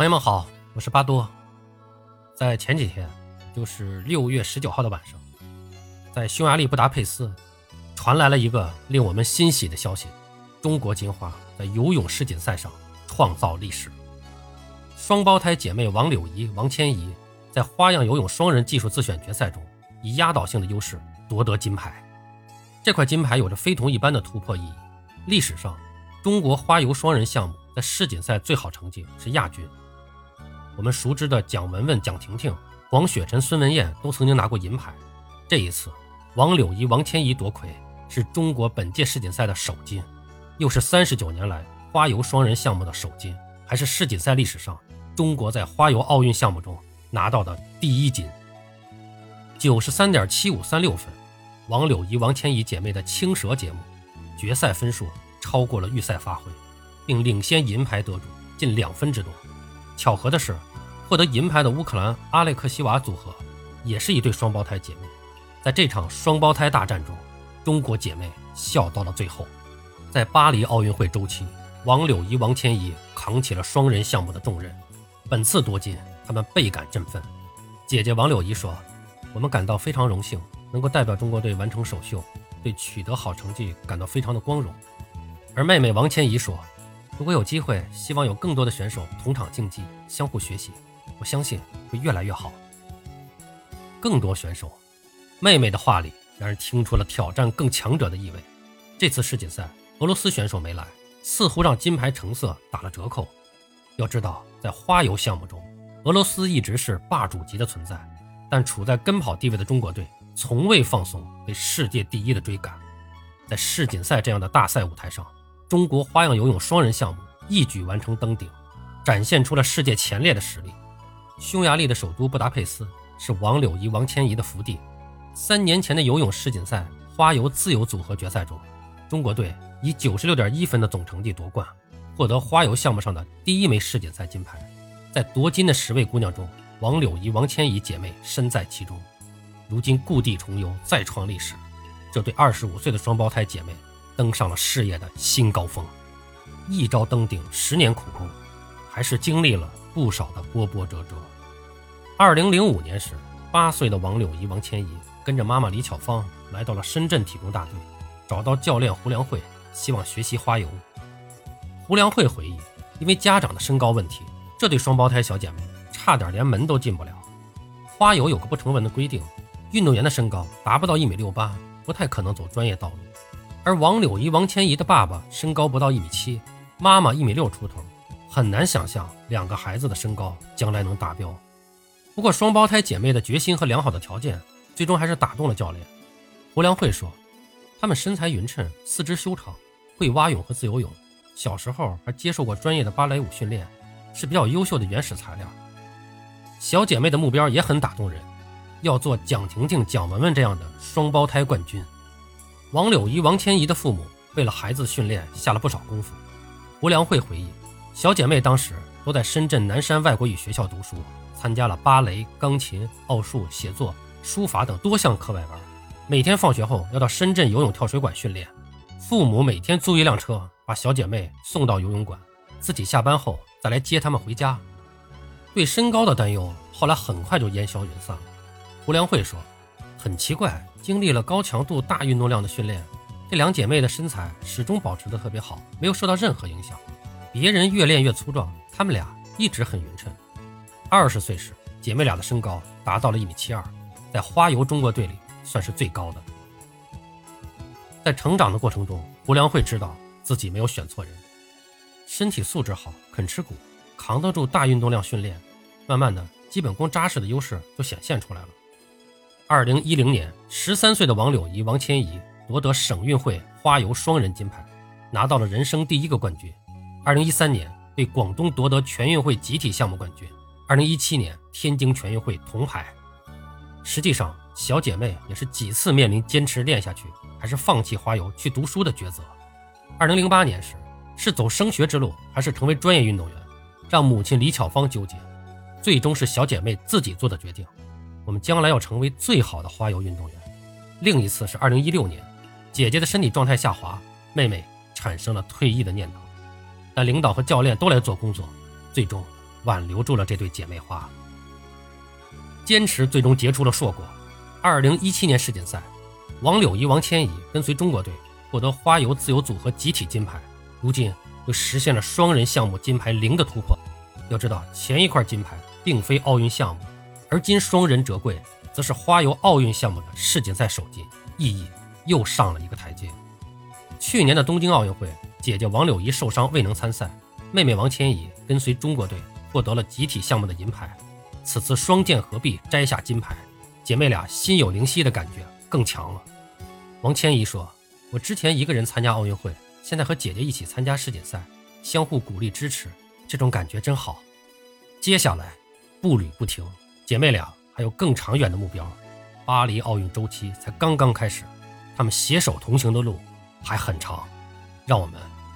朋友们好，我是巴多。在前几天，就是六月十九号的晚上，在匈牙利布达佩斯，传来了一个令我们欣喜的消息：中国金花在游泳世锦赛上创造历史。双胞胎姐妹王柳怡、王千怡在花样游泳双人技术自选决赛中，以压倒性的优势夺得金牌。这块金牌有着非同一般的突破意义。历史上，中国花游双人项目在世锦赛最好成绩是亚军。我们熟知的蒋雯雯、蒋婷婷、黄雪晨、孙文燕都曾经拿过银牌。这一次，王柳怡、王千怡夺魁，是中国本届世锦赛的首金，又是三十九年来花游双人项目的首金，还是世锦赛历史上中国在花游奥运项目中拿到的第一金。九十三点七五三六分，王柳怡、王千怡姐妹的青蛇节目，决赛分数超过了预赛发挥，并领先银牌得主近两分之多。巧合的是。获得银牌的乌克兰阿列克西娃组合，也是一对双胞胎姐妹。在这场双胞胎大战中，中国姐妹笑到了最后。在巴黎奥运会周期，王柳怡、王千怡扛起了双人项目的重任。本次夺金，她们倍感振奋。姐姐王柳怡说：“我们感到非常荣幸，能够代表中国队完成首秀，对取得好成绩感到非常的光荣。”而妹妹王千怡说：“如果有机会，希望有更多的选手同场竞技，相互学习。”我相信会越来越好。更多选手，妹妹的话里让人听出了挑战更强者的意味。这次世锦赛，俄罗斯选手没来，似乎让金牌成色打了折扣。要知道，在花游项目中，俄罗斯一直是霸主级的存在，但处在跟跑地位的中国队从未放松对世界第一的追赶。在世锦赛这样的大赛舞台上，中国花样游泳双人项目一举完成登顶，展现出了世界前列的实力。匈牙利的首都布达佩斯是王柳怡、王千怡的福地。三年前的游泳世锦赛花游自由组合决赛中，中国队以九十六点一分的总成绩夺冠，获得花游项目上的第一枚世锦赛金牌。在夺金的十位姑娘中，王柳怡、王千怡姐妹身在其中。如今故地重游，再创历史，这对二十五岁的双胞胎姐妹登上了事业的新高峰。一朝登顶，十年苦功，还是经历了不少的波波折折。二零零五年时，八岁的王柳怡、王千怡跟着妈妈李巧芳来到了深圳体工大队，找到教练胡良慧，希望学习花游。胡良慧回忆，因为家长的身高问题，这对双胞胎小姐妹差点连门都进不了。花游有个不成文的规定，运动员的身高达不到一米六八，不太可能走专业道路。而王柳怡、王千怡的爸爸身高不到一米七，妈妈一米六出头，很难想象两个孩子的身高将来能达标。不过，双胞胎姐妹的决心和良好的条件，最终还是打动了教练胡良慧说：“她们身材匀称，四肢修长，会蛙泳和自由泳，小时候还接受过专业的芭蕾舞训练，是比较优秀的原始材料。”小姐妹的目标也很打动人，要做蒋婷婷、蒋雯雯这样的双胞胎冠军。王柳怡、王千怡的父母为了孩子训练下了不少功夫。胡良慧回忆，小姐妹当时都在深圳南山外国语学校读书。参加了芭蕾、钢琴、奥数、写作、书法等多项课外班，每天放学后要到深圳游泳跳水馆训练。父母每天租一辆车把小姐妹送到游泳馆，自己下班后再来接她们回家。对身高的担忧后来很快就烟消云散了。胡良慧说：“很奇怪，经历了高强度大运动量的训练，这两姐妹的身材始终保持得特别好，没有受到任何影响。别人越练越粗壮，她们俩一直很匀称。”二十岁时，姐妹俩的身高达到了一米七二，在花游中国队里算是最高的。在成长的过程中，胡良慧知道自己没有选错人，身体素质好，肯吃苦，扛得住大运动量训练，慢慢的，基本功扎实的优势就显现出来了。二零一零年，十三岁的王柳怡、王千怡夺得省运会花游双人金牌，拿到了人生第一个冠军。二零一三年，为广东夺得全运会集体项目冠军。二零一七年天津全运会铜牌。实际上，小姐妹也是几次面临坚持练下去，还是放弃花游去读书的抉择。二零零八年时，是走升学之路，还是成为专业运动员，让母亲李巧芳纠结。最终是小姐妹自己做的决定：我们将来要成为最好的花游运动员。另一次是二零一六年，姐姐的身体状态下滑，妹妹产生了退役的念头，但领导和教练都来做工作，最终。挽留住了这对姐妹花。坚持最终结出了硕果。二零一七年世锦赛，王柳怡、王千怡跟随中国队获得花游自由组合集体金牌，如今又实现了双人项目金牌零的突破。要知道，前一块金牌并非奥运项目，而今双人折桂则是花游奥运项目的世锦赛首金，意义又上了一个台阶。去年的东京奥运会，姐姐王柳怡受伤未能参赛，妹妹王千怡跟随中国队获得了集体项目的银牌。此次双剑合璧摘下金牌。姐妹俩心有灵犀的感觉更强了。王千怡说：“我之前一个人参加奥运会，现在和姐姐一起参加世锦赛，相互鼓励支持，这种感觉真好。接下来步履不停，姐妹俩还有更长远的目标。巴黎奥运周期才刚刚开始，她们携手同行的路还很长。让我们